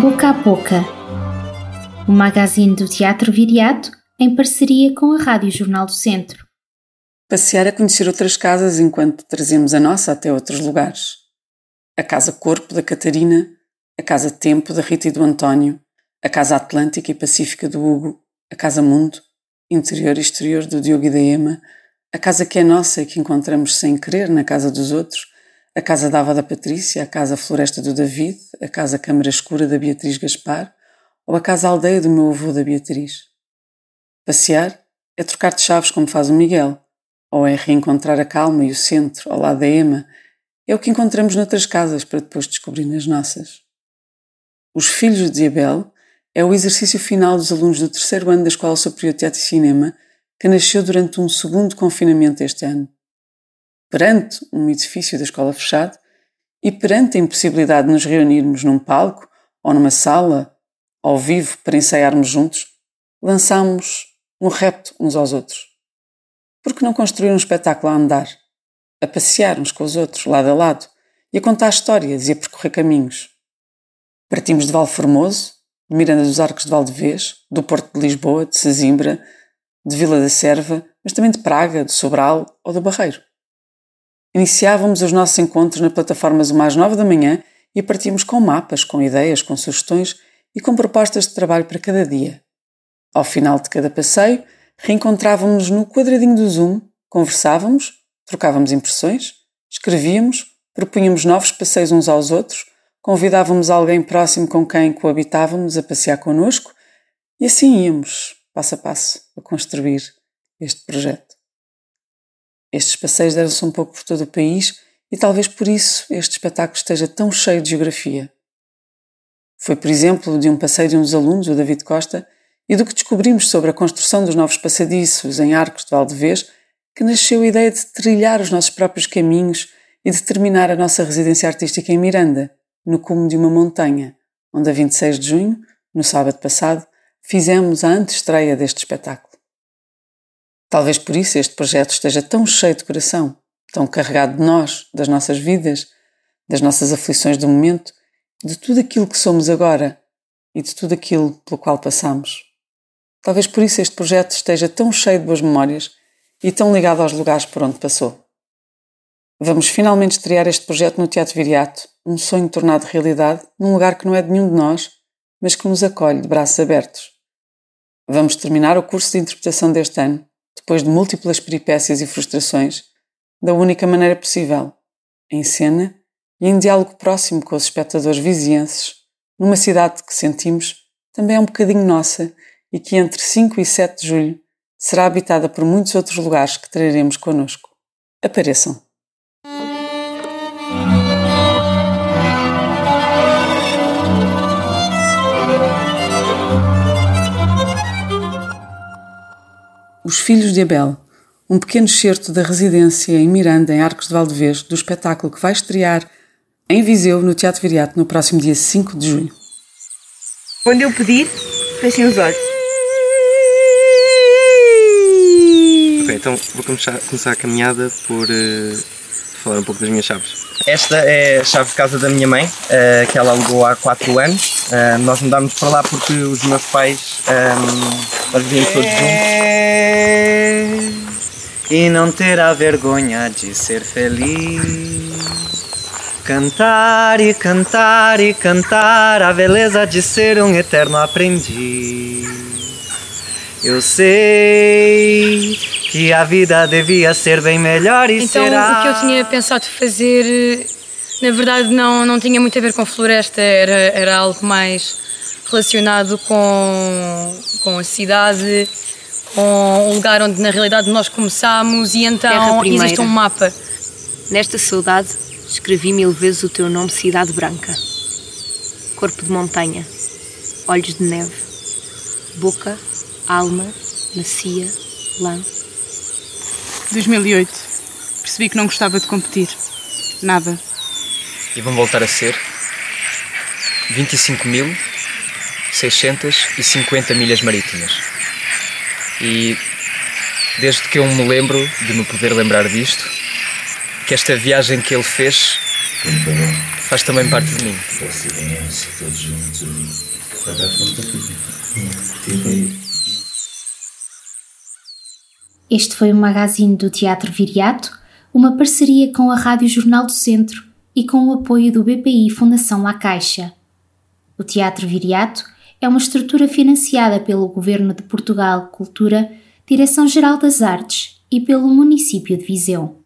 Boca a Boca, o magazine do Teatro Viriato em parceria com a Rádio Jornal do Centro. Passear é conhecer outras casas enquanto trazemos a nossa até outros lugares. A Casa Corpo da Catarina, a Casa Tempo da Rita e do António, a Casa Atlântica e Pacífica do Hugo, a Casa Mundo, interior e exterior do Diogo e da Ema, a casa que é nossa e que encontramos sem querer na casa dos outros, a casa da Ava da Patrícia, a casa Floresta do David, a casa Câmara Escura da Beatriz Gaspar ou a casa Aldeia do meu avô da Beatriz. Passear é trocar de chaves como faz o Miguel, ou é reencontrar a calma e o centro ao lado da Ema. É o que encontramos noutras casas para depois descobrir nas nossas. Os Filhos de Abel é o exercício final dos alunos do terceiro ano da Escola Superior de Teatro e Cinema que nasceu durante um segundo confinamento este ano perante um edifício da escola fechado e perante a impossibilidade de nos reunirmos num palco ou numa sala ao vivo para ensaiarmos juntos, lançámos um repto uns aos outros. Por que não construir um espetáculo a andar, a passear uns com os outros, lado a lado, e a contar histórias e a percorrer caminhos? Partimos de Valformoso, de Miranda dos Arcos de Valdevez, do Porto de Lisboa, de Sesimbra, de Vila da Serva, mas também de Praga, de Sobral ou do Barreiro. Iniciávamos os nossos encontros na plataforma Zoom às nove da manhã e partíamos com mapas, com ideias, com sugestões e com propostas de trabalho para cada dia. Ao final de cada passeio, reencontrávamos-nos no quadradinho do Zoom, conversávamos, trocávamos impressões, escrevíamos, propunhamos novos passeios uns aos outros, convidávamos alguém próximo com quem coabitávamos a passear connosco e assim íamos, passo a passo, a construir este projeto. Estes passeios deram-se um pouco por todo o país e talvez por isso este espetáculo esteja tão cheio de geografia. Foi, por exemplo, de um passeio de um dos alunos, o David Costa, e do que descobrimos sobre a construção dos novos passadiços em Arcos de Valdevez, que nasceu a ideia de trilhar os nossos próprios caminhos e de terminar a nossa residência artística em Miranda, no cume de uma montanha, onde a 26 de junho, no sábado passado, fizemos a antestreia deste espetáculo. Talvez por isso este projeto esteja tão cheio de coração, tão carregado de nós, das nossas vidas, das nossas aflições do momento, de tudo aquilo que somos agora e de tudo aquilo pelo qual passamos. Talvez por isso este projeto esteja tão cheio de boas memórias e tão ligado aos lugares por onde passou. Vamos finalmente estrear este projeto no Teatro Viriato, um sonho tornado realidade num lugar que não é de nenhum de nós, mas que nos acolhe de braços abertos. Vamos terminar o curso de interpretação deste ano depois de múltiplas peripécias e frustrações, da única maneira possível, em cena e em diálogo próximo com os espectadores vizienses, numa cidade que sentimos também é um bocadinho nossa e que entre 5 e 7 de julho será habitada por muitos outros lugares que traremos connosco. Apareçam! Os Filhos de Abel, um pequeno excerto da residência em Miranda, em Arcos de Valdevez, do espetáculo que vai estrear em Viseu, no Teatro Viriato, no próximo dia 5 de junho. Quando eu pedir, fechem os olhos. Ok, então vou começar, começar a caminhada por uh, falar um pouco das minhas chaves. Esta é a chave de casa da minha mãe, uh, que ela alugou há 4 anos. Uh, nós mudámos para lá porque os meus pais, um, ehm, nós todos juntos e não terá vergonha de ser feliz. Cantar e cantar e cantar a beleza de ser um eterno aprendiz. Eu sei que a vida devia ser bem melhor e então, será. Então, o que eu tinha pensado fazer, na verdade, não, não tinha muito a ver com floresta, era, era algo mais relacionado com, com a cidade com um lugar onde na realidade nós começámos e então existe um mapa. Nesta saudade escrevi mil vezes o teu nome Cidade Branca. Corpo de montanha, olhos de neve, boca, alma, macia, lã. 2008. Percebi que não gostava de competir. Nada. E vão voltar a ser 25.650 milhas marítimas. E desde que eu me lembro de me poder lembrar disto, que esta viagem que ele fez faz também parte de mim. Este foi o magazine do Teatro Viriato, uma parceria com a Rádio Jornal do Centro e com o apoio do BPI Fundação La Caixa. O Teatro Viriato é uma estrutura financiada pelo Governo de Portugal Cultura, Direção-Geral das Artes e pelo município de Viseu.